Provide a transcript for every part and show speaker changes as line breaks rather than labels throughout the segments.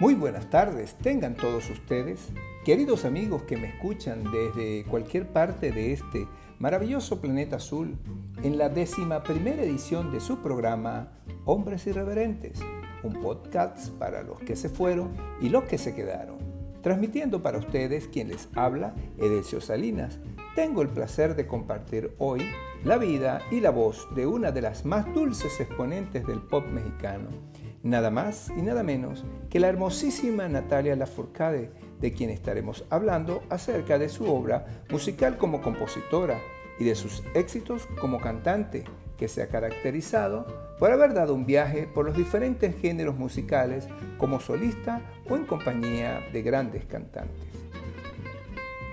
Muy buenas tardes, tengan todos ustedes, queridos amigos que me escuchan desde cualquier parte de este maravilloso planeta azul, en la décima primera edición de su programa Hombres Irreverentes, un podcast para los que se fueron y los que se quedaron. Transmitiendo para ustedes quien les habla, Edelcio Salinas, tengo el placer de compartir hoy la vida y la voz de una de las más dulces exponentes del pop mexicano nada más y nada menos que la hermosísima Natalia Lafourcade, de quien estaremos hablando acerca de su obra musical como compositora y de sus éxitos como cantante, que se ha caracterizado por haber dado un viaje por los diferentes géneros musicales como solista o en compañía de grandes cantantes.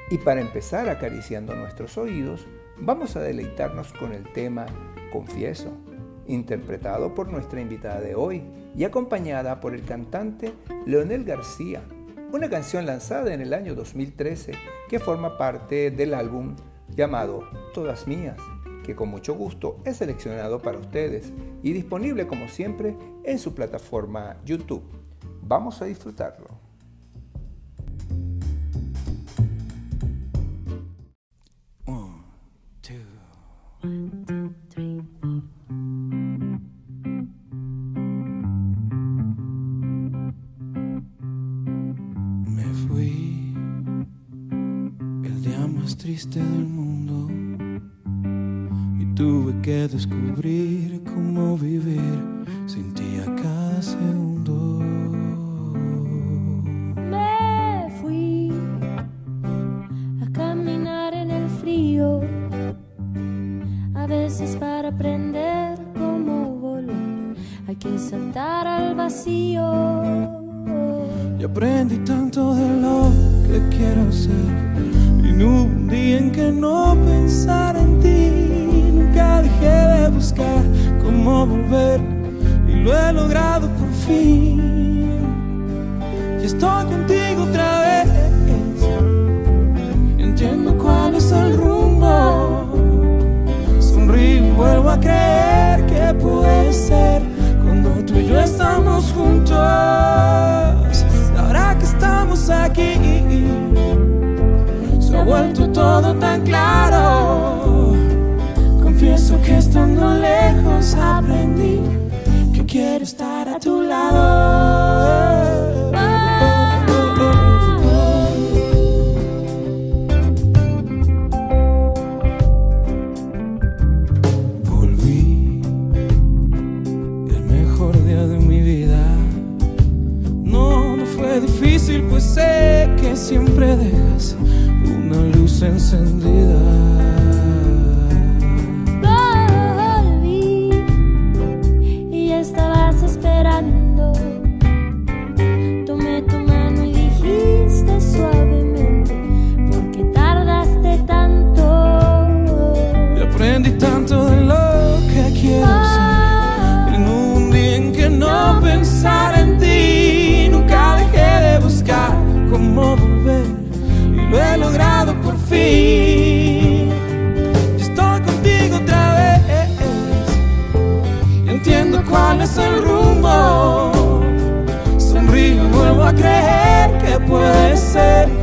Y para empezar acariciando nuestros oídos, vamos a deleitarnos con el tema Confieso, interpretado por nuestra invitada de hoy y acompañada por el cantante Leonel García, una canción lanzada en el año 2013 que forma parte del álbum llamado Todas Mías, que con mucho gusto he seleccionado para ustedes y disponible como siempre en su plataforma YouTube. Vamos a disfrutarlo.
Triste del mundo y tuve que descubrir cómo vivir sin ti a cada segundo.
Me fui a caminar en el frío, a veces para aprender cómo volar hay que saltar al vacío.
Y aprendí tanto de lo que quiero ser no pensar en ti. Nunca dejé de buscar cómo volver y lo he logrado por fin. Y estoy contigo otra vez. Entiendo cuál es el rumbo. Sonrío y vuelvo a creer que puede ser todo tan claro. Confieso que estando lejos aprendí que quiero estar a tu lado. Volví el mejor día de mi vida. No, no fue difícil, pues sé que siempre puede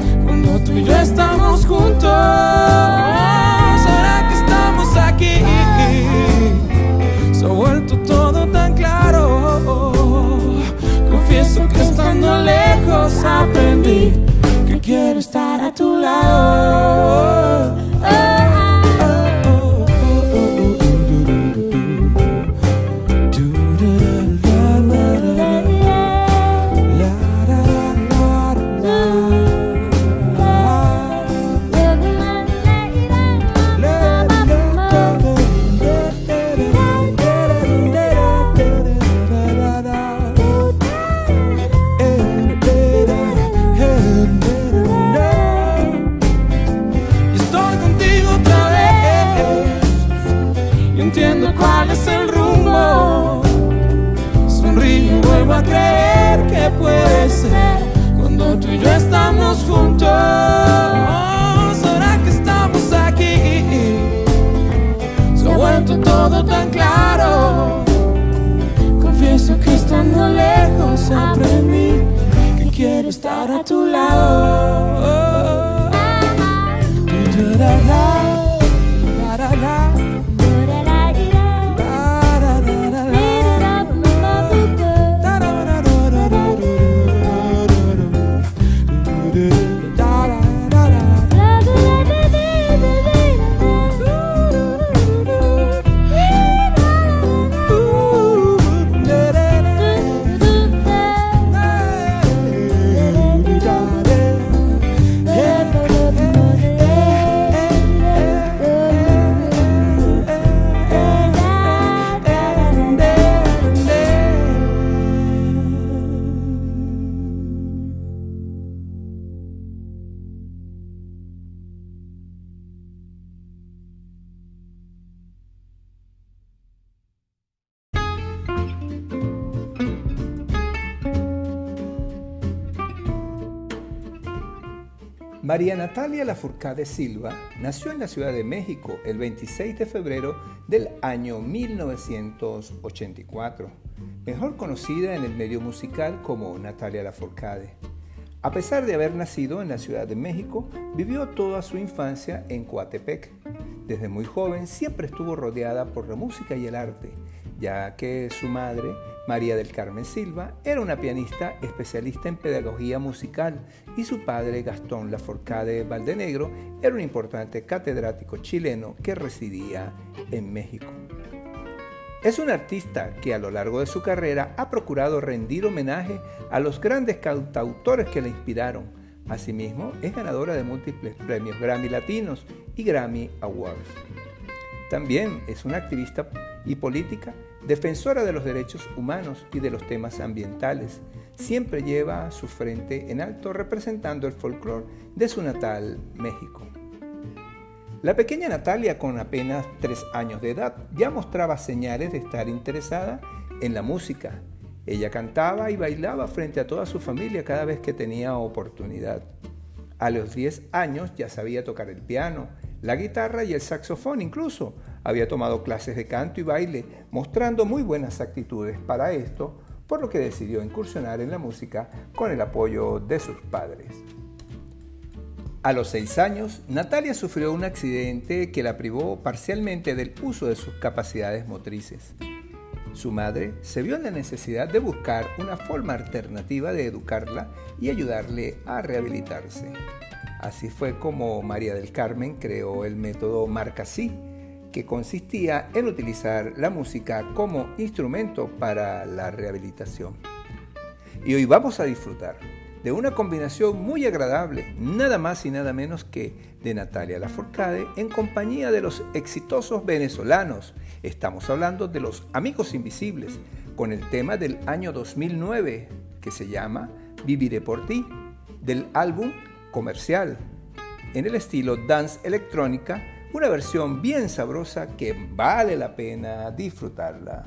María Natalia Lafourcade Silva nació en la Ciudad de México el 26 de febrero del año 1984, mejor conocida en el medio musical como Natalia Lafourcade. A pesar de haber nacido en la Ciudad de México, vivió toda su infancia en Coatepec. Desde muy joven siempre estuvo rodeada por la música y el arte, ya que su madre María del Carmen Silva era una pianista especialista en pedagogía musical y su padre Gastón Laforcade Valdenegro era un importante catedrático chileno que residía en México. Es un artista que a lo largo de su carrera ha procurado rendir homenaje a los grandes cantautores que la inspiraron. Asimismo, es ganadora de múltiples premios Grammy Latinos y Grammy Awards. También es una activista y política defensora de los derechos humanos y de los temas ambientales. Siempre lleva su frente en alto representando el folclore de su natal México. La pequeña Natalia, con apenas tres años de edad, ya mostraba señales de estar interesada en la música. Ella cantaba y bailaba frente a toda su familia cada vez que tenía oportunidad. A los 10 años ya sabía tocar el piano, la guitarra y el saxofón incluso, había tomado clases de canto y baile, mostrando muy buenas actitudes para esto, por lo que decidió incursionar en la música con el apoyo de sus padres. A los seis años, Natalia sufrió un accidente que la privó parcialmente del uso de sus capacidades motrices. Su madre se vio en la necesidad de buscar una forma alternativa de educarla y ayudarle a rehabilitarse. Así fue como María del Carmen creó el método Marcasí, que consistía en utilizar la música como instrumento para la rehabilitación. Y hoy vamos a disfrutar de una combinación muy agradable, nada más y nada menos que de Natalia Lafourcade en compañía de los exitosos venezolanos. Estamos hablando de los Amigos Invisibles, con el tema del año 2009 que se llama Viviré por ti, del álbum comercial, en el estilo dance electrónica una versión bien sabrosa que vale la pena disfrutarla.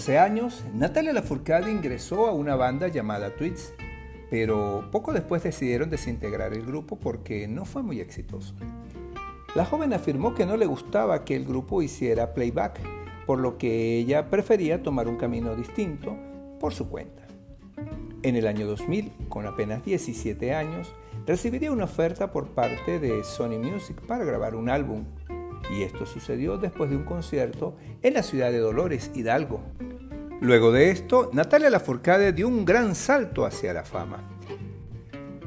14 años, Natalia Lafourcade ingresó a una banda llamada Tweets, pero poco después decidieron desintegrar el grupo porque no fue muy exitoso. La joven afirmó que no le gustaba que el grupo hiciera playback, por lo que ella prefería tomar un camino distinto por su cuenta. En el año 2000, con apenas 17 años, recibiría una oferta por parte de Sony Music para grabar un álbum y esto sucedió después de un concierto en la ciudad de Dolores, Hidalgo. Luego de esto, Natalia Lafourcade dio un gran salto hacia la fama.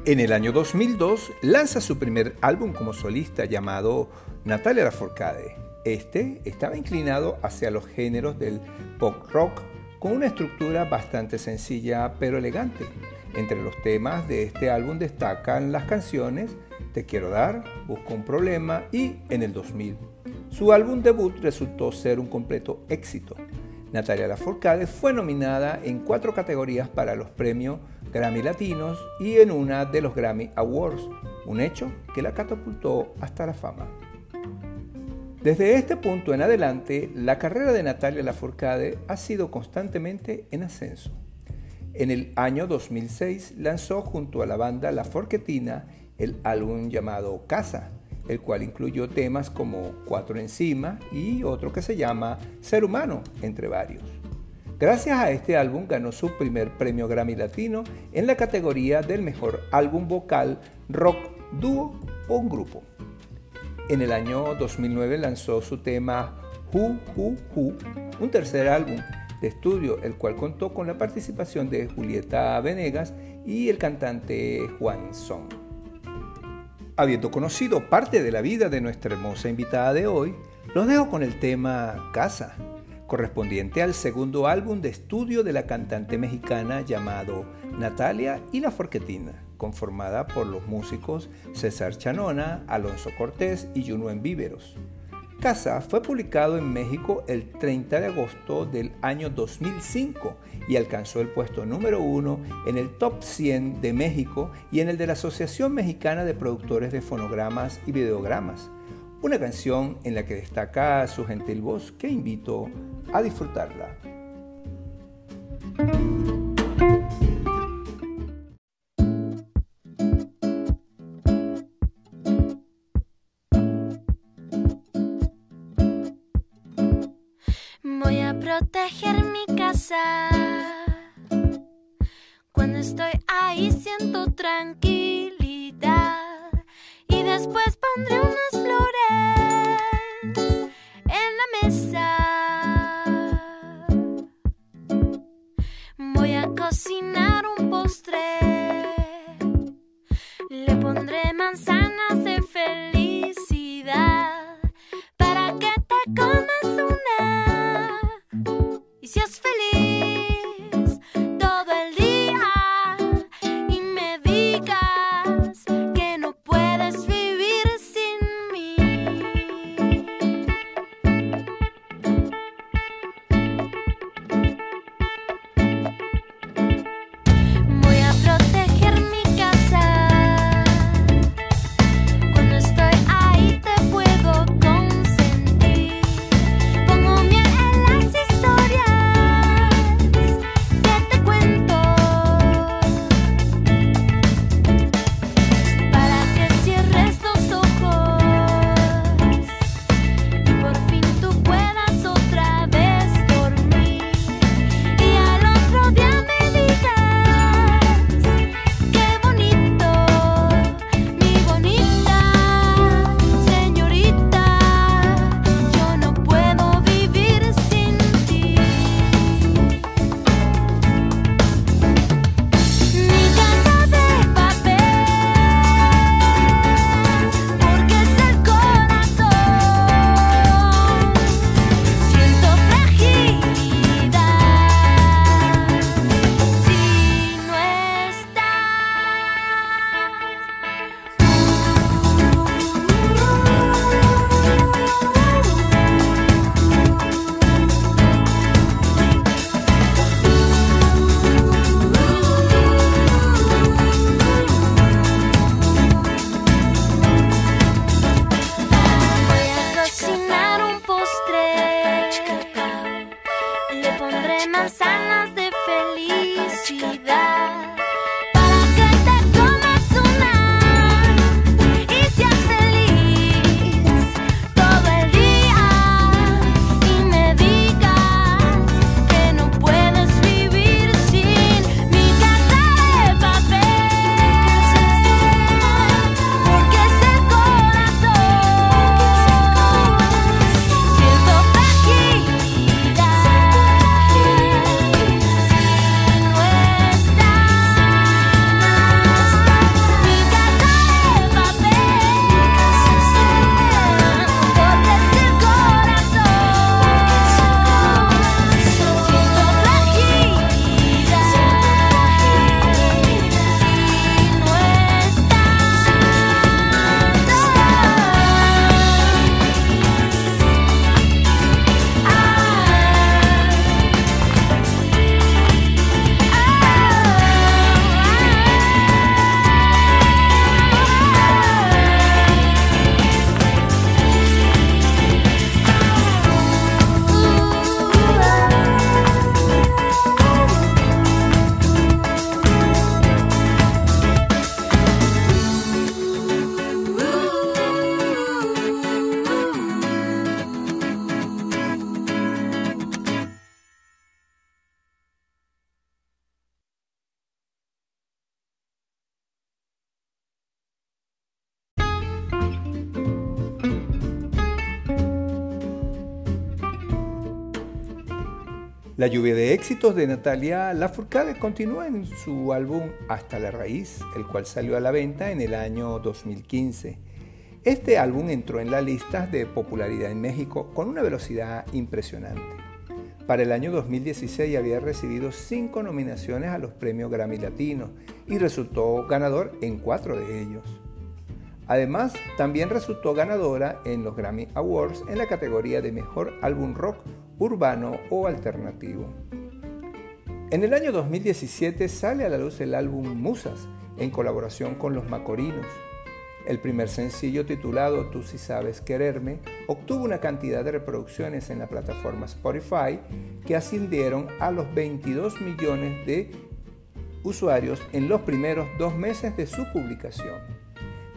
En el año 2002 lanza su primer álbum como solista llamado Natalia Lafourcade. Este estaba inclinado hacia los géneros del pop rock con una estructura bastante sencilla pero elegante. Entre los temas de este álbum destacan las canciones Te quiero dar, Busco un problema y En el 2000. Su álbum debut resultó ser un completo éxito. Natalia Lafourcade fue nominada en cuatro categorías para los premios Grammy Latinos y en una de los Grammy Awards, un hecho que la catapultó hasta la fama. Desde este punto en adelante, la carrera de Natalia Lafourcade ha sido constantemente en ascenso. En el año 2006 lanzó junto a la banda La Forquetina el álbum llamado Casa, el cual incluyó temas como Cuatro Encima y otro que se llama Ser Humano, entre varios. Gracias a este álbum ganó su primer premio Grammy Latino en la categoría del mejor álbum vocal, rock, dúo o grupo. En el año 2009 lanzó su tema Who Who Who, un tercer álbum de estudio, el cual contó con la participación de Julieta Venegas y el cantante Juan Son. Habiendo conocido parte de la vida de nuestra hermosa invitada de hoy, los dejo con el tema Casa, correspondiente al segundo álbum de estudio de la cantante mexicana llamado Natalia y la Forquetina, conformada por los músicos César Chanona, Alonso Cortés y Juno Víveros. Casa fue publicado en México el 30 de agosto del año 2005 y alcanzó el puesto número uno en el Top 100 de México y en el de la Asociación Mexicana de Productores de Fonogramas y Videogramas. Una canción en la que destaca su gentil voz que invito a disfrutarla.
Voy a proteger mi casa. Cuando estoy ahí siento tranquilidad y después pondré unas flores en la mesa. Voy a cocinar un postre. Le pondré manzanas de felicidad
La lluvia de éxitos de Natalia Lafourcade continúa en su álbum Hasta la Raíz, el cual salió a la venta en el año 2015. Este álbum entró en las listas de popularidad en México con una velocidad impresionante. Para el año 2016 había recibido cinco nominaciones a los premios Grammy Latinos y resultó ganador en cuatro de ellos. Además, también resultó ganadora en los Grammy Awards en la categoría de Mejor Álbum Rock Urbano o Alternativo. En el año 2017 sale a la luz el álbum Musas en colaboración con los Macorinos. El primer sencillo titulado Tú si sabes quererme obtuvo una cantidad de reproducciones en la plataforma Spotify que ascendieron a los 22 millones de usuarios en los primeros dos meses de su publicación.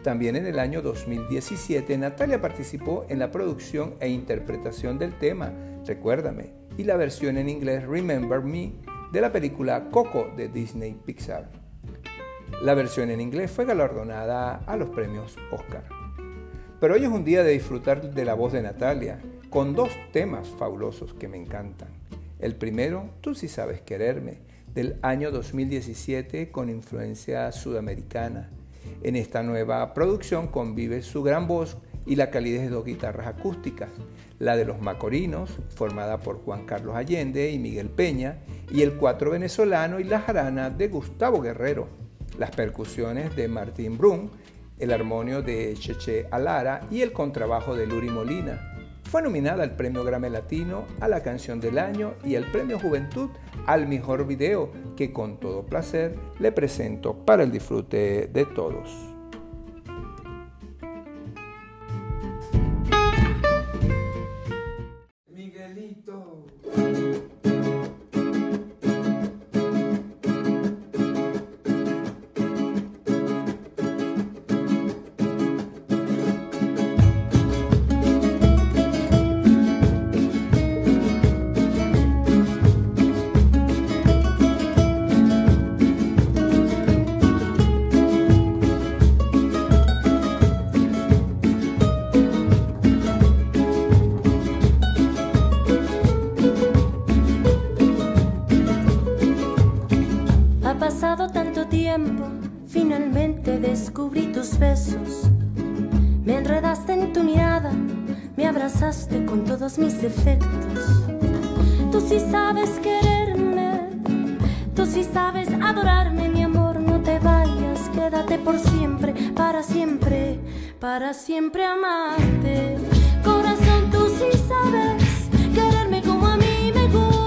También en el año 2017 Natalia participó en la producción e interpretación del tema Recuérdame y la versión en inglés Remember Me de la película Coco de Disney Pixar. La versión en inglés fue galardonada a los premios Oscar. Pero hoy es un día de disfrutar de la voz de Natalia, con dos temas fabulosos que me encantan. El primero, Tú si sabes quererme, del año 2017 con influencia sudamericana. En esta nueva producción convive su gran voz y la calidez de dos guitarras acústicas, la de los Macorinos, formada por Juan Carlos Allende y Miguel Peña, y el cuatro venezolano y la jarana de Gustavo Guerrero, las percusiones de Martín Brun, el armonio de Cheche Alara y el contrabajo de Luri Molina. Fue nominada al Premio Grammy Latino a la Canción del Año y al Premio Juventud al Mejor Video, que con todo placer le presento para el disfrute de todos. Carmelito.
Finalmente descubrí tus besos. Me enredaste en tu mirada, me abrazaste con todos mis defectos. Tú sí sabes quererme, tú sí sabes adorarme, mi amor, no te vayas, quédate por siempre, para siempre, para siempre amarte. Corazón, tú sí sabes quererme como a mí me gusta.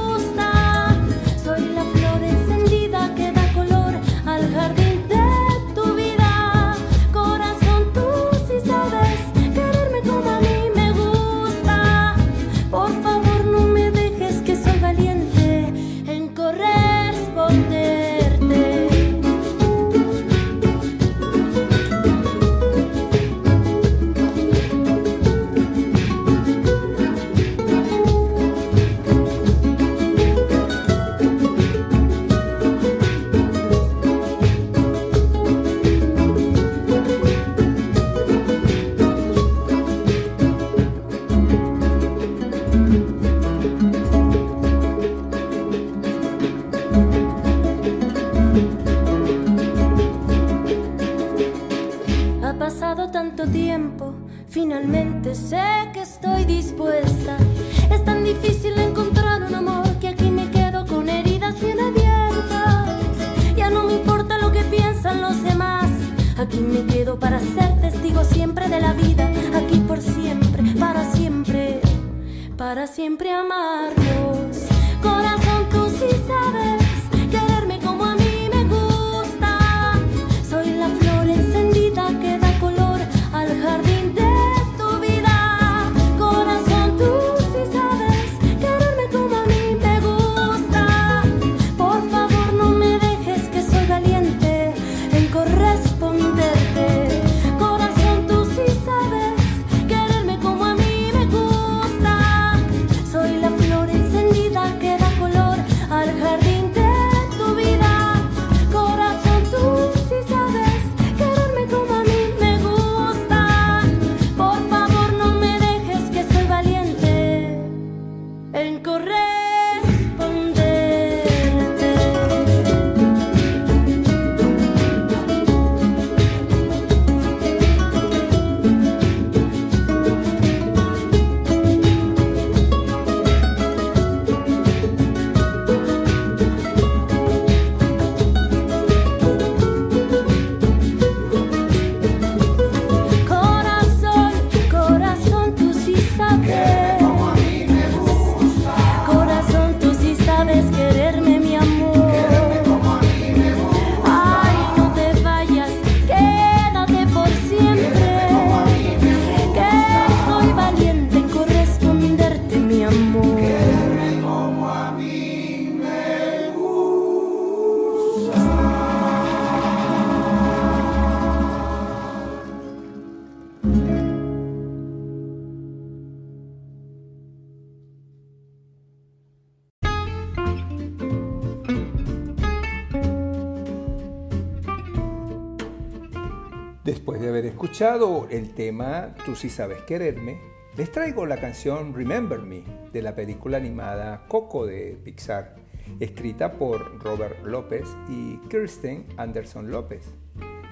Escuchado el tema Tú sí sabes quererme, les traigo la canción Remember Me de la película animada Coco de Pixar, escrita por Robert López y Kirsten Anderson López.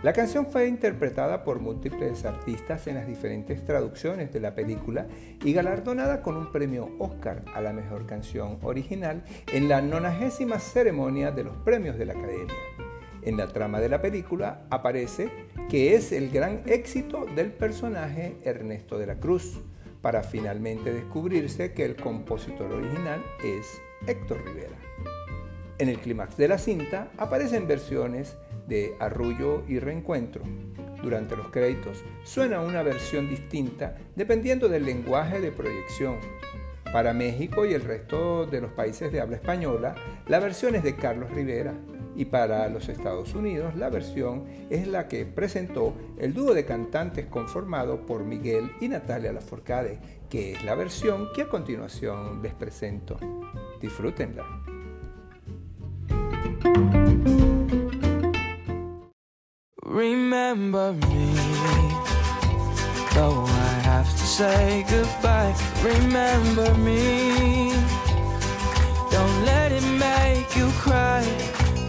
La canción fue interpretada por múltiples artistas en las diferentes traducciones de la película y galardonada con un premio Oscar a la mejor canción original en la 90 ceremonia de los premios de la Academia. En la trama de la película aparece que es el gran éxito del personaje Ernesto de la Cruz, para finalmente descubrirse que el compositor original es Héctor Rivera. En el clímax de la cinta aparecen versiones de Arrullo y Reencuentro. Durante los créditos suena una versión distinta dependiendo del lenguaje de proyección. Para México y el resto de los países de habla española, la versión es de Carlos Rivera, y para los Estados Unidos la versión es la que presentó el dúo de cantantes conformado por Miguel y Natalia Laforcade, que es la versión que a continuación les presento. Disfrútenla.
Remember me, though I have to say goodbye. Remember me, don't let it make you cry.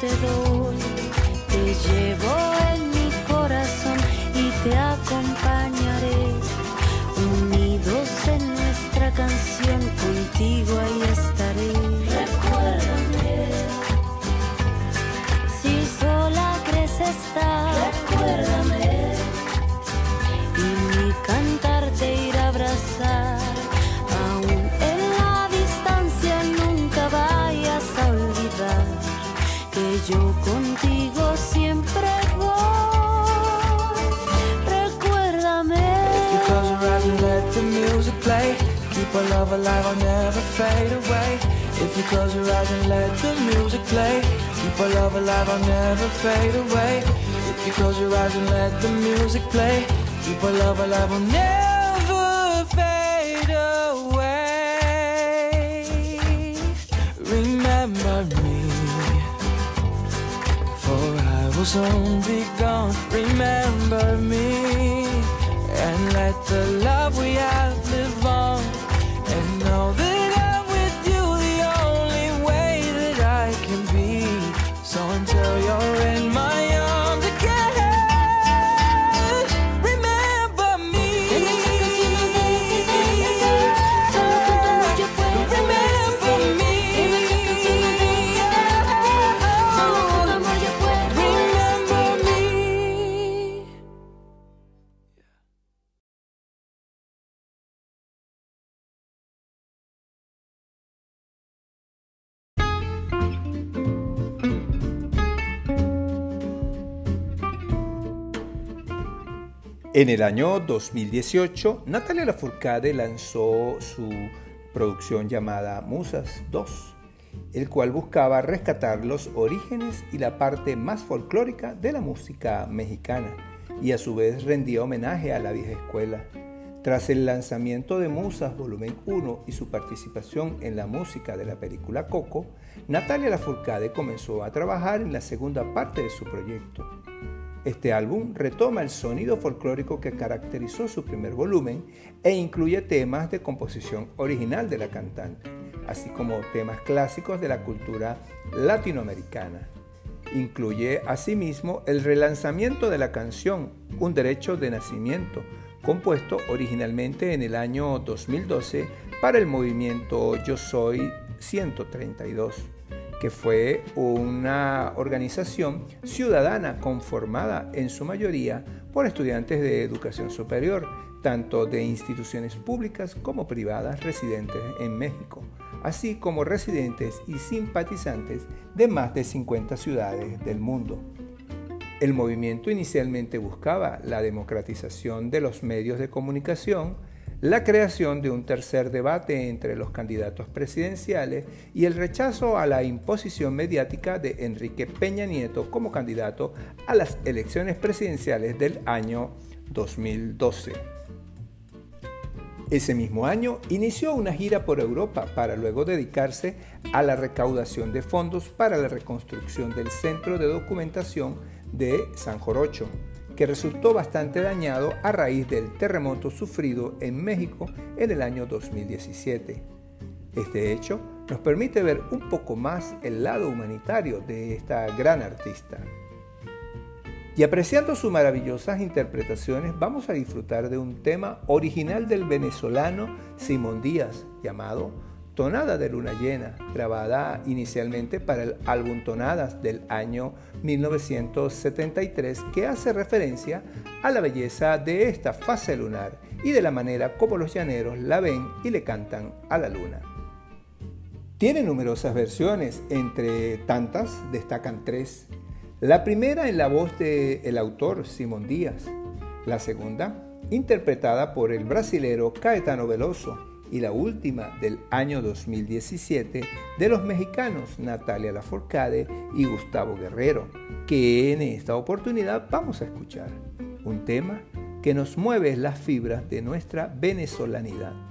te doy Te llevo en mi corazón y te acompañaré Unidos en nuestra canción, contigo ahí estaré.
Close your eyes and let the music play, keep our love alive, I'll never fade away. If you close your eyes and let the music play, keep our love alive, I'll never fade away. If you close your eyes and let the music play, keep our love alive, I'll never fade away. Remember me. For I will soon be gone. Remember me let the love we have
En el año 2018, Natalia Lafourcade lanzó su producción llamada Musas 2, el cual buscaba rescatar los orígenes y la parte más folclórica de la música mexicana y a su vez rendía homenaje a la vieja escuela. Tras el lanzamiento de Musas Volumen 1 y su participación en la música de la película Coco, Natalia Lafourcade comenzó a trabajar en la segunda parte de su proyecto. Este álbum retoma el sonido folclórico que caracterizó su primer volumen e incluye temas de composición original de la cantante, así como temas clásicos de la cultura latinoamericana. Incluye asimismo el relanzamiento de la canción Un derecho de nacimiento, compuesto originalmente en el año 2012 para el movimiento Yo Soy 132, que fue una organización ciudadana conformada en su mayoría por estudiantes de educación superior, tanto de instituciones públicas como privadas residentes en México, así como residentes y simpatizantes de más de 50 ciudades del mundo. El movimiento inicialmente buscaba la democratización de los medios de comunicación, la creación de un tercer debate entre los candidatos presidenciales y el rechazo a la imposición mediática de Enrique Peña Nieto como candidato a las elecciones presidenciales del año 2012. Ese mismo año inició una gira por Europa para luego dedicarse a la recaudación de fondos para la reconstrucción del Centro de Documentación de San Jorocho, que resultó bastante dañado a raíz del terremoto sufrido en México en el año 2017. Este hecho nos permite ver un poco más el lado humanitario de esta gran artista. Y apreciando sus maravillosas interpretaciones, vamos a disfrutar de un tema original del venezolano Simón Díaz, llamado Tonada de Luna Llena, grabada inicialmente para el álbum Tonadas del año 1973, que hace referencia a la belleza de esta fase lunar y de la manera como los llaneros la ven y le cantan a la luna. Tiene numerosas versiones, entre tantas destacan tres. La primera en la voz del autor Simón Díaz, la segunda interpretada por el brasilero Caetano Veloso y la última del año 2017 de los mexicanos Natalia Laforcade y Gustavo Guerrero, que en esta oportunidad vamos a escuchar un tema que nos mueve las fibras de nuestra venezolanidad.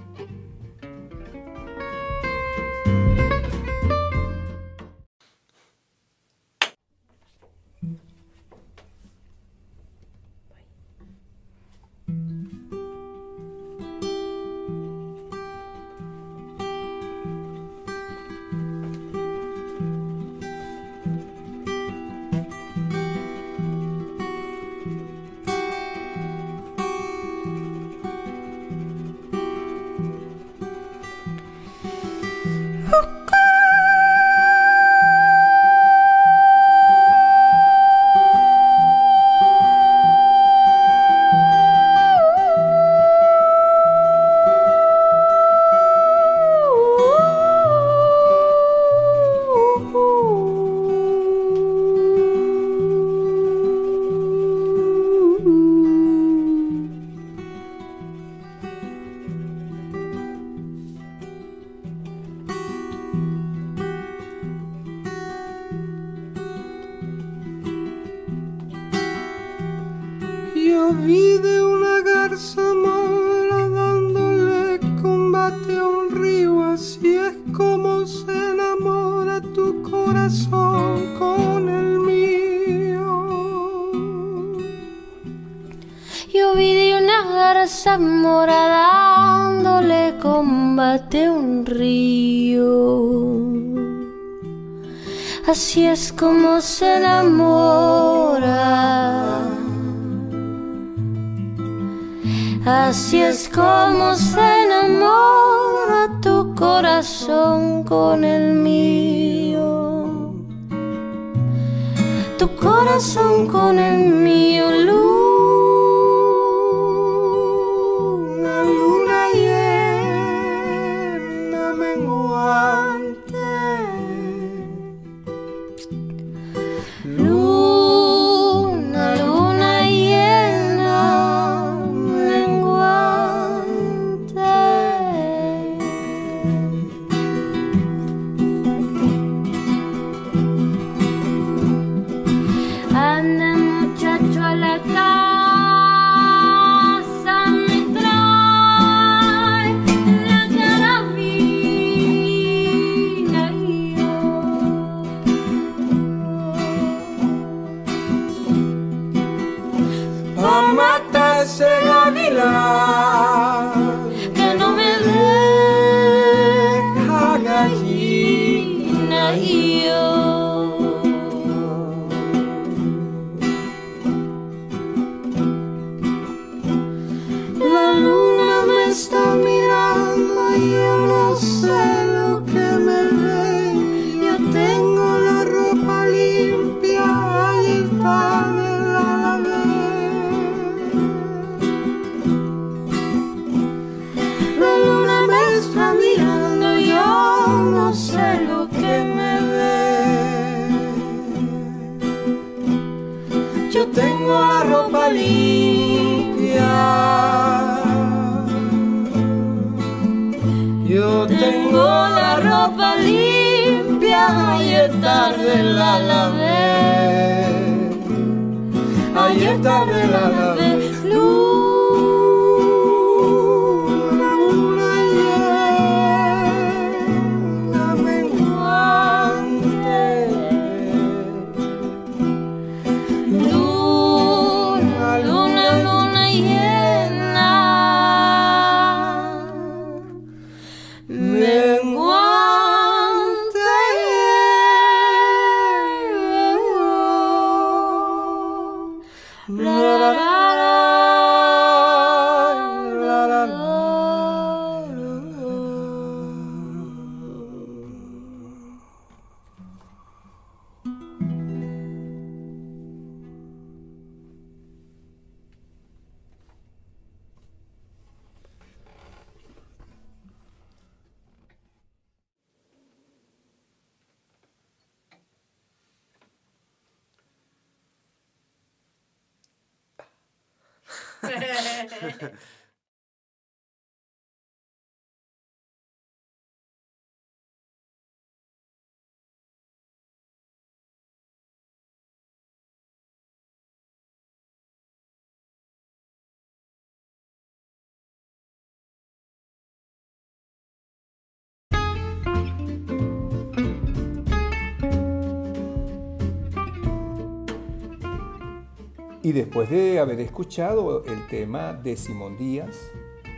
Y después de haber escuchado el tema de Simón Díaz,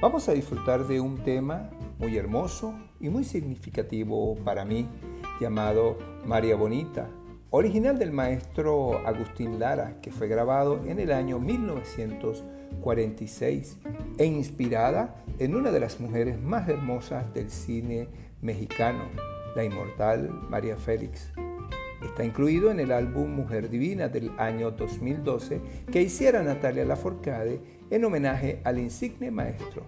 vamos a disfrutar de un tema muy hermoso y muy significativo para mí, llamado María Bonita, original del maestro Agustín Lara, que fue grabado en el año 1946 e inspirada en una de las mujeres más hermosas del cine mexicano, la inmortal María Félix. Está incluido en el álbum Mujer Divina del año 2012 que hiciera Natalia Laforcade en homenaje al insigne maestro.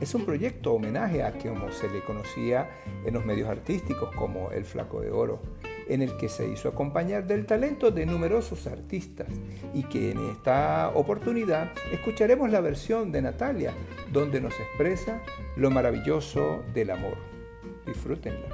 Es un proyecto homenaje a como se le conocía en los medios artísticos como El Flaco de Oro, en el que se hizo acompañar del talento de numerosos artistas y que en esta oportunidad escucharemos la versión de Natalia, donde nos expresa lo maravilloso del amor. Disfrútenla.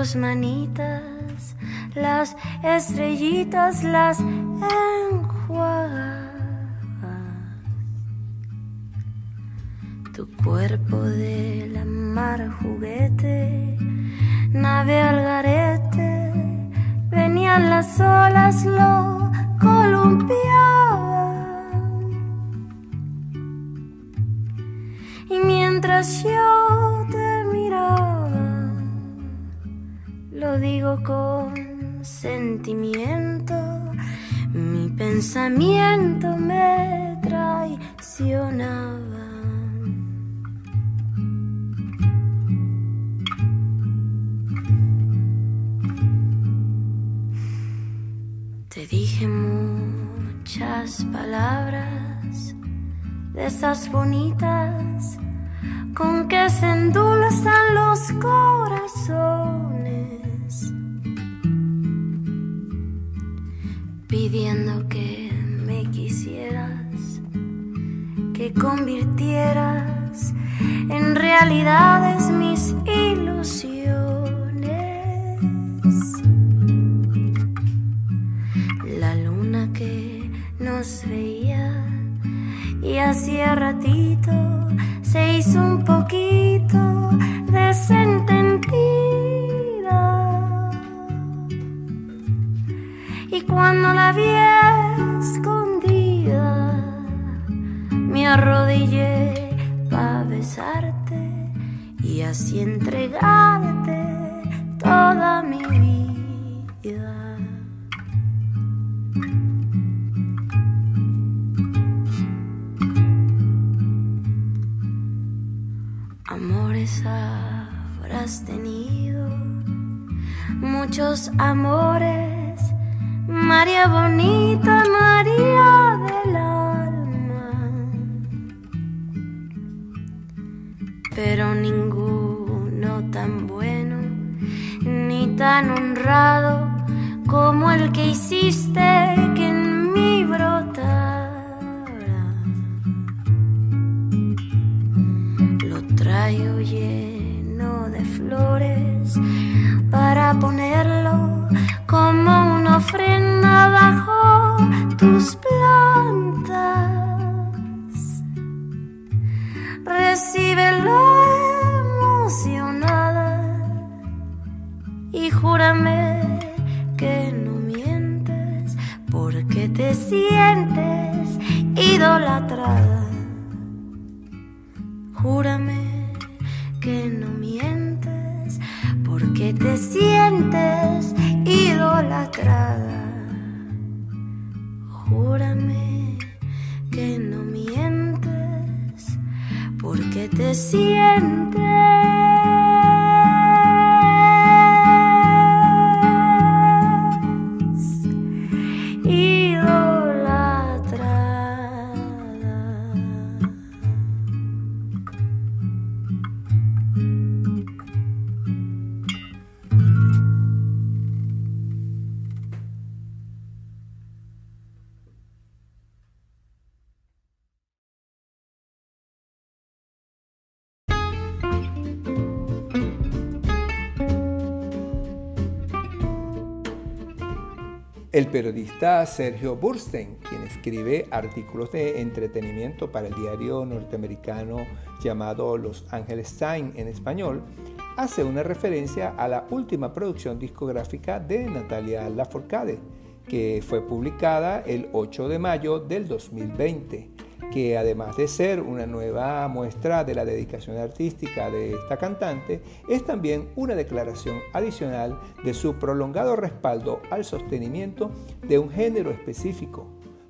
Tus manitas, las estrellitas las enjuagas. Tu cuerpo de la mar juguete, nave al garete, venían las olas, lo columpiaban. Y mientras yo lo digo con sentimiento, mi pensamiento me traicionaba. Te dije muchas palabras de esas bonitas con que se endulzan los corazones, pidiendo que me quisieras, que convirtieras en realidades mis ilusiones. La luna que nos veía y hacía ratito se hizo un cuando la vi escondida, me arrodillé para besarte y así entregarte toda mi vida. Amores habrás tenido, muchos amores María bonita, María del alma, pero ninguno tan bueno ni tan honrado como el que hiciste
periodista Sergio Burstein, quien escribe artículos de entretenimiento para el diario norteamericano llamado Los Angeles Times en español, hace una referencia a la última producción discográfica de Natalia Lafourcade, que fue publicada el 8 de mayo del 2020, que además de ser una nueva muestra de la dedicación artística de esta cantante, es también una declaración adicional de su prolongado respaldo al sostenimiento de un género específico,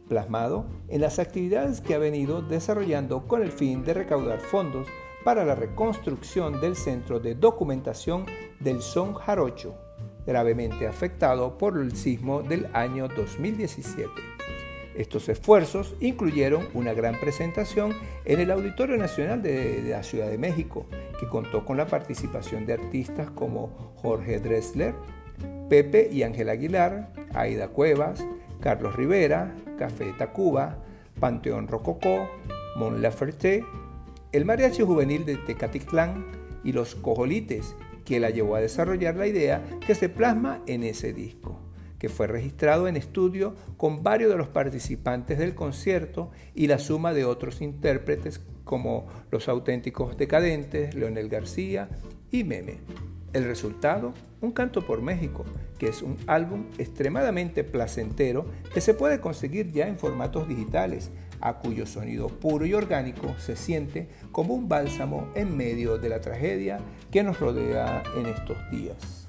plasmado en las actividades que ha venido desarrollando con el fin de recaudar fondos para la reconstrucción del Centro de Documentación del Son Jarocho, gravemente afectado por el sismo del año 2017. Estos esfuerzos incluyeron una gran presentación en el Auditorio Nacional de, la Ciudad de México, que contó con la participación de artistas como Jorge Dressler, Pepe y Ángel Aguilar, Aida Cuevas, Carlos Rivera, Café Tacuba, Panteón Rococó, Mon Laferte, el Mariachi Juvenil de Tecatitlán y los Cojolites, que la llevó a desarrollar la idea que se plasma en ese disco que fue registrado en estudio con varios de los participantes del concierto y la suma de otros intérpretes como Los Auténticos Decadentes, Leonel García y Meme. El resultado, Un Canto por México, que es un álbum extremadamente placentero que se puede conseguir ya en formatos digitales, a cuyo sonido puro y orgánico se siente como un bálsamo en medio de la tragedia que nos rodea en estos días.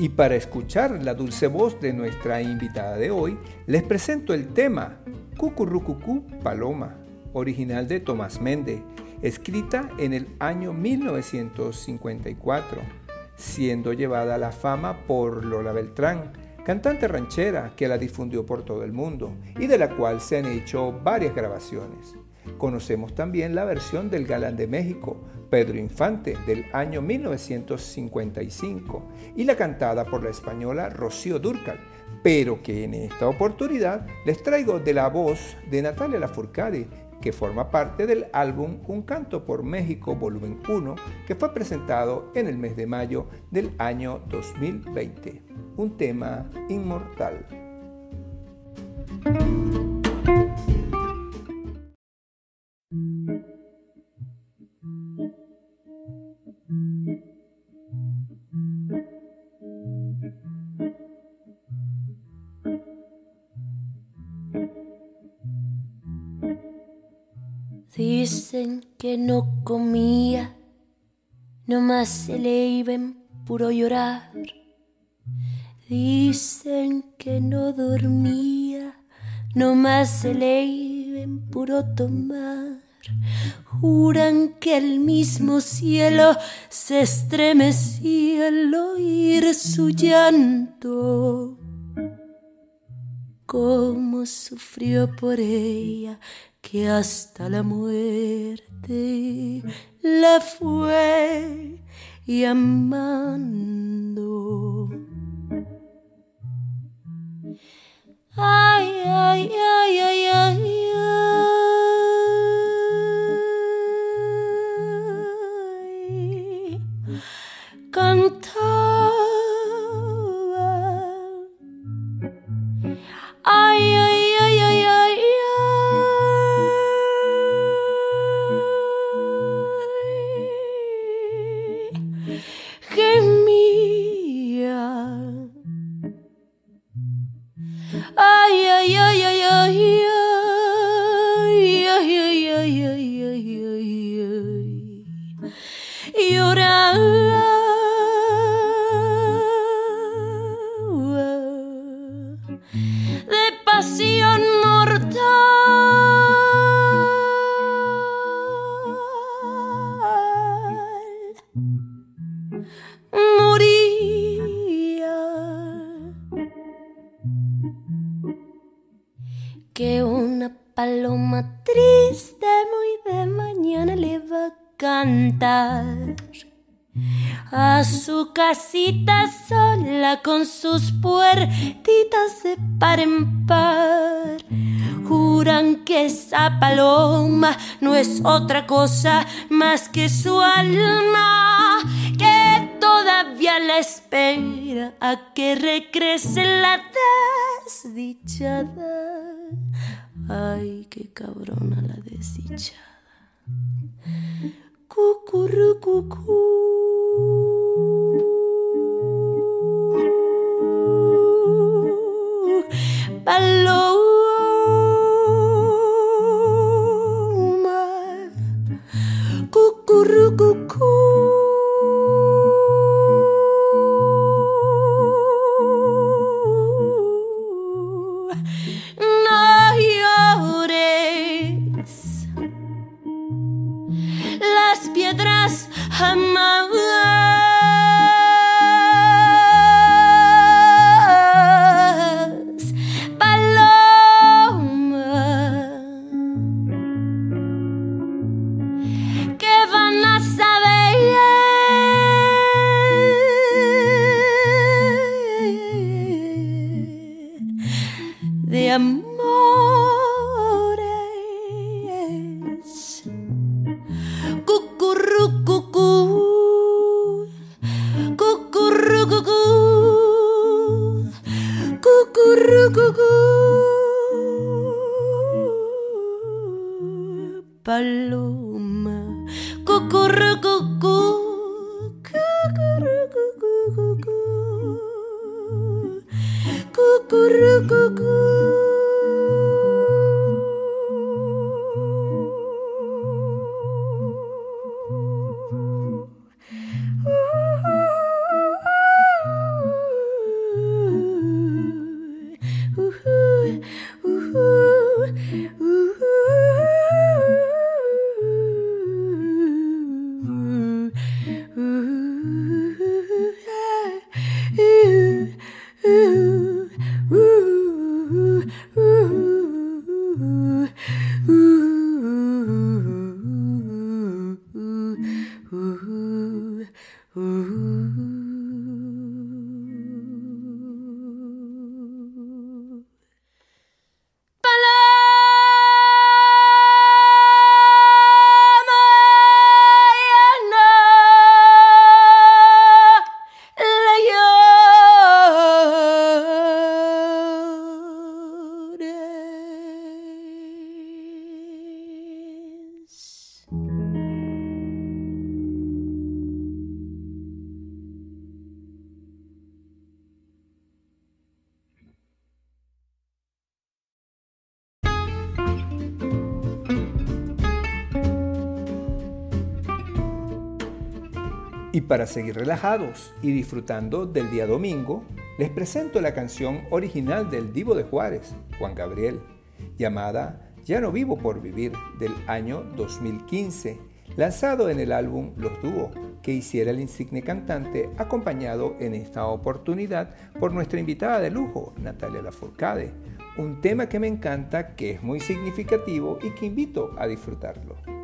Y para escuchar la dulce voz de nuestra invitada de hoy, les presento el tema Cucurrucucú Paloma, original de Tomás Méndez, escrita en el año 1954, siendo llevada a la fama por Lola Beltrán, cantante ranchera que la difundió por todo el mundo y de la cual se han hecho varias grabaciones. Conocemos también la versión del Galán de México, Pedro Infante, del año 1955, y la cantada por la española Rocío Dúrcal, pero que en esta oportunidad les traigo de la voz de Natalia Lafourcade, que forma parte del álbum Un Canto por México Volumen 1, que fue presentado en el mes de mayo del año 2020. Un tema inmortal.
Dicen que no comía no más se le iba en puro llorar. Dicen que no dormía, no más se le iba puro tomar. Juran que el mismo cielo se estremecía al oír su llanto. Cómo sufrió por ella que hasta la muerte la fue llamando. Ay, ay, ay, ay, ay, ay. Cantaba. Par en par. Juran que esa paloma no es otra cosa más que su alma, que todavía la espera a que regrese la desdichada. Ay, qué cabrona la desdichada. Cucurrucucú.
Para seguir relajados y disfrutando del día domingo, les presento la canción original del Divo de Juárez, Juan Gabriel, llamada Ya no vivo por vivir, del año 2015, lanzado en el álbum Los Dúos, que hiciera el insigne cantante, acompañado en esta oportunidad por nuestra invitada de lujo, Natalia Lafourcade, un tema que me encanta, que es muy significativo y que invito a disfrutarlo.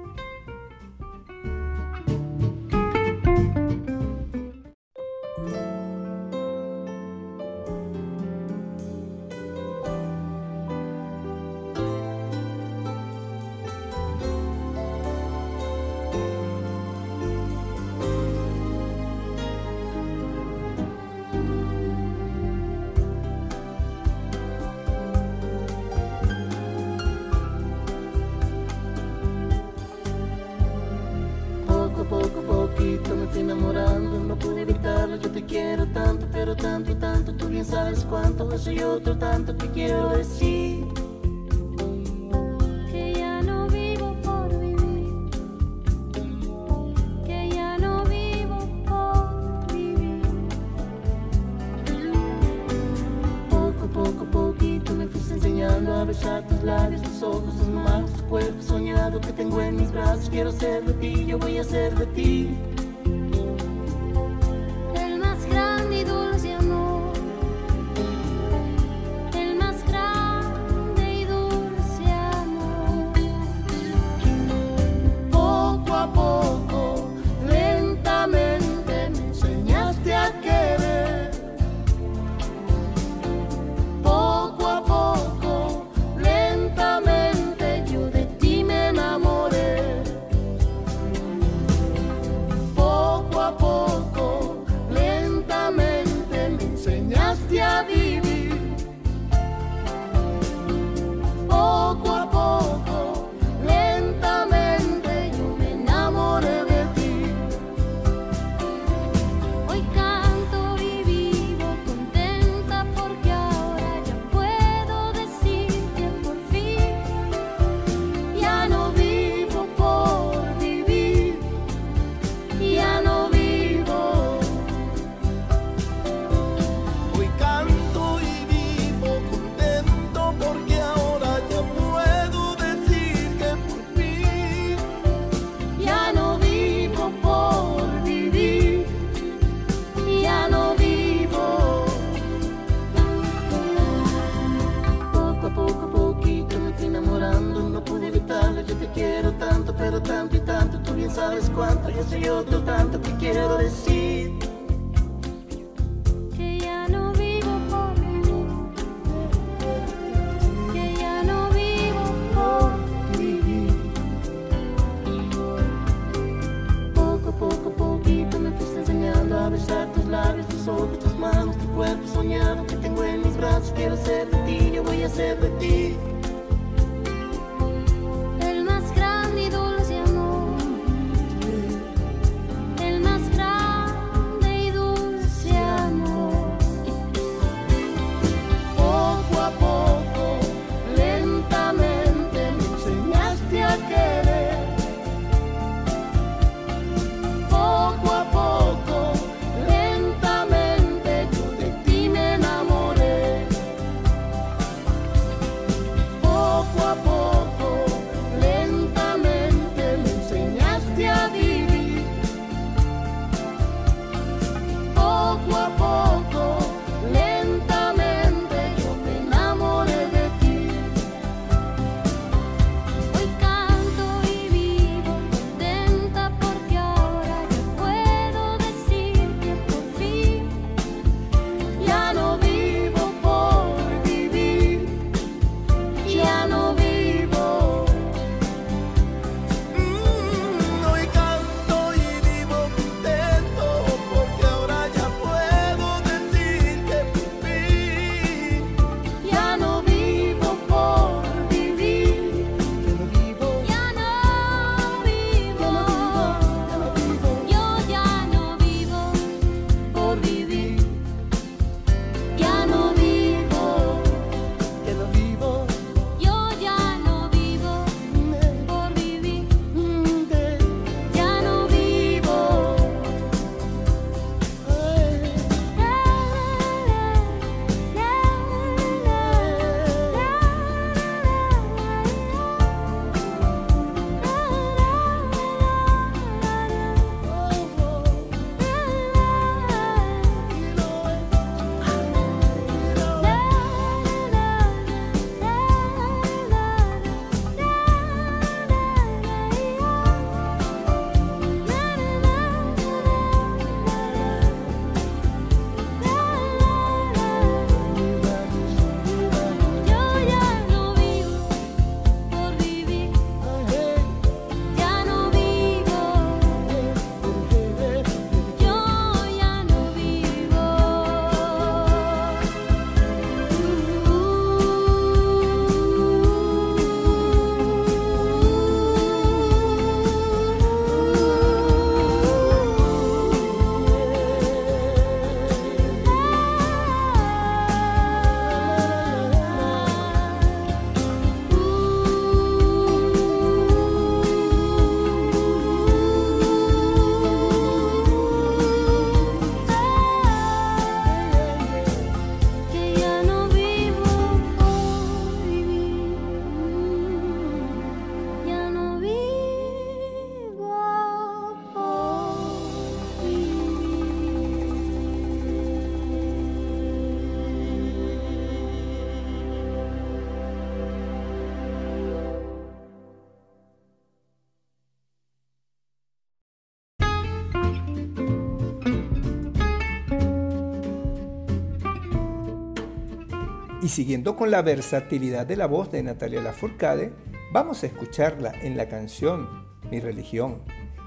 Y siguiendo con la versatilidad de la voz de Natalia Lafourcade, vamos a escucharla en la canción Mi religión,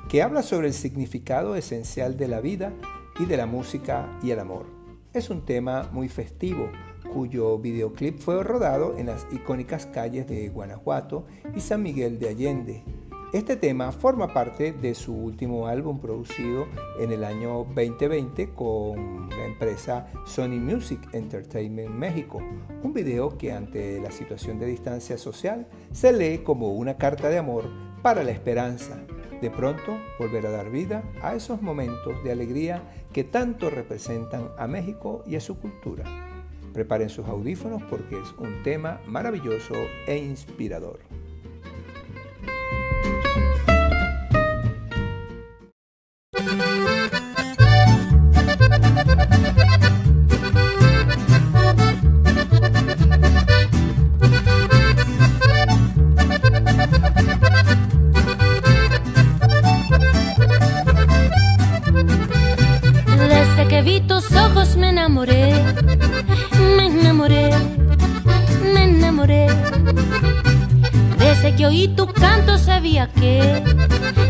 que habla sobre el significado esencial de la vida y de la música y el amor. Es un tema muy festivo, cuyo videoclip fue rodado en las icónicas calles de Guanajuato y San Miguel de Allende, este tema forma parte de su último álbum producido en el año 2020 con la empresa Sony Music Entertainment México, un video que ante la situación de distancia social se lee como una carta de amor para la esperanza, de pronto volver a dar vida a esos momentos de alegría que tanto representan a México y a su cultura. Preparen sus audífonos porque es un tema maravilloso e inspirador. Desde que vi tus ojos, me enamoré, me enamoré, me enamoré. Desde que oí tu canto, sabía que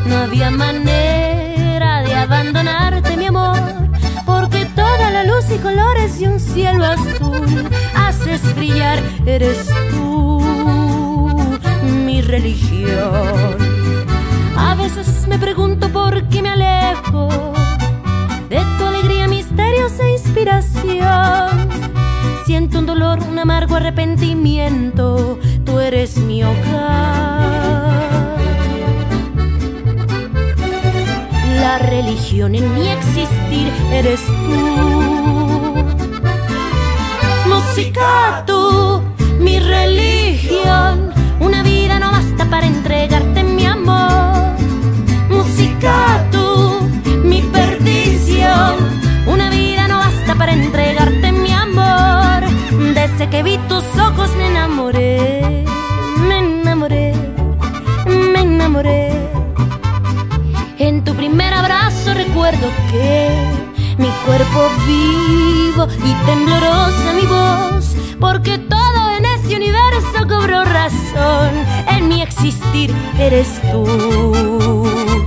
no había manejo de abandonarte, mi amor. Porque toda la luz y colores de un cielo azul haces brillar, eres tú mi religión. A veces me pregunto por qué me alejo de tu alegría, misterios e inspiración. Siento un dolor, un amargo arrepentimiento, tú eres mi hogar. la religión en mi existir eres tú. Música tú, mi religión, una vida no basta para entregarte mi amor. Música tú, mi perdición, una vida no basta para entregarte mi amor. Desde que vi tus ojos me enamoré, me enamoré, me enamoré. recuerdo que mi cuerpo vivo y temblorosa mi voz, porque todo en este universo cobró razón, en mi existir eres tú.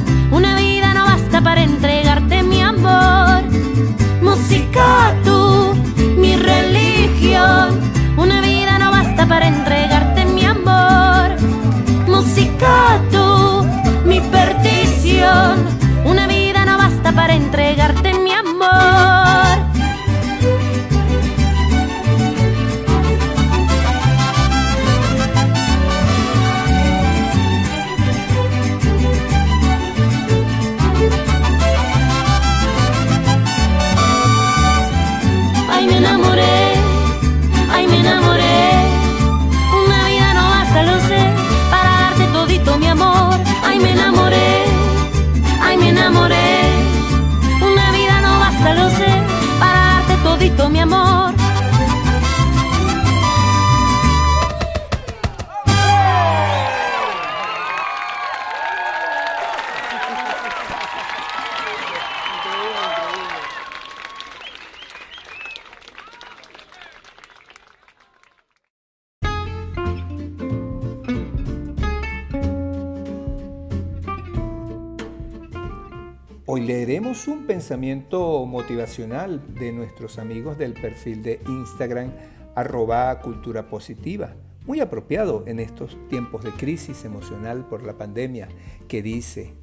motivacional de nuestros amigos del perfil de Instagram arroba cultura positiva,
muy apropiado en estos tiempos de crisis emocional por la pandemia, que dice,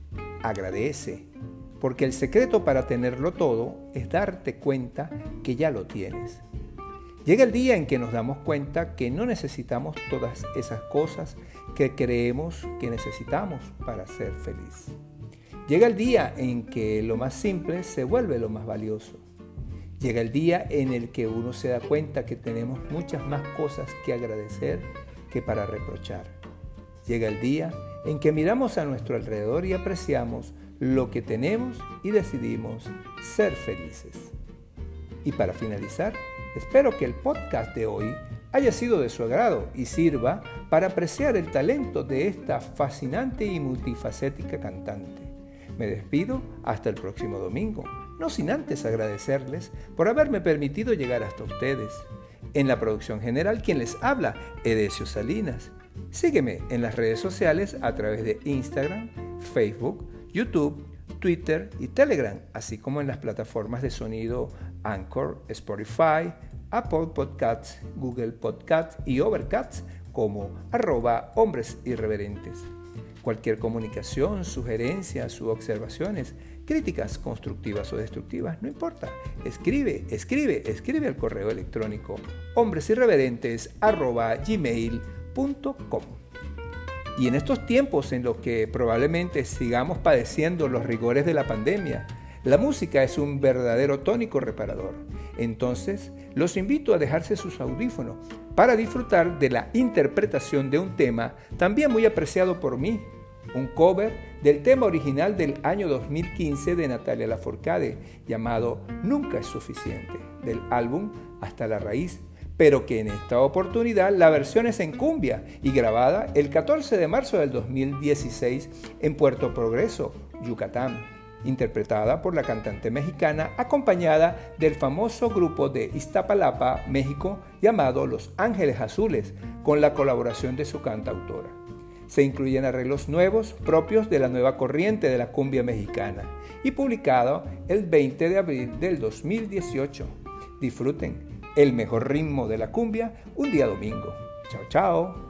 agradece, porque el secreto para tenerlo todo es darte cuenta que ya lo tienes. Llega el día en que nos damos cuenta que no necesitamos todas esas cosas que creemos que necesitamos para ser feliz. Llega el día en que lo más simple se vuelve lo más valioso. Llega el día en el que uno se da cuenta que tenemos muchas más cosas que agradecer que para reprochar. Llega el día en que miramos a nuestro alrededor y apreciamos lo que tenemos y decidimos ser felices. Y para finalizar, espero que el podcast de hoy haya sido de su agrado y sirva para apreciar el talento de esta fascinante y multifacética cantante. Me despido hasta el próximo domingo, no sin antes agradecerles por haberme permitido llegar hasta ustedes. En la producción general, quien les habla, Edesio Salinas. Sígueme en las redes sociales a través de Instagram, Facebook, YouTube, Twitter y Telegram, así como en las plataformas de sonido Anchor, Spotify, Apple Podcasts, Google Podcasts y Overcast como arroba hombres irreverentes. Cualquier comunicación, sugerencias u observaciones, críticas constructivas o destructivas, no importa. Escribe, escribe, escribe al correo electrónico hombresirreverentes.gmail.com Y en estos tiempos en los que probablemente sigamos padeciendo los rigores de la pandemia, la música es un verdadero tónico reparador. Entonces, los invito a dejarse sus audífonos para disfrutar de la interpretación de un tema también muy apreciado por mí, un cover del tema original del año 2015 de Natalia Lafourcade, llamado Nunca es suficiente, del álbum Hasta la raíz, pero que en esta oportunidad la versión es en cumbia y grabada el 14 de marzo del 2016 en Puerto Progreso, Yucatán, interpretada por la cantante mexicana acompañada del famoso grupo de Iztapalapa, México, llamado Los Ángeles Azules, con la colaboración de su cantautora. Se incluyen arreglos nuevos propios de la nueva corriente de la cumbia mexicana y publicado el 20 de abril del 2018. Disfruten el mejor ritmo de la cumbia un día domingo. Chao, chao.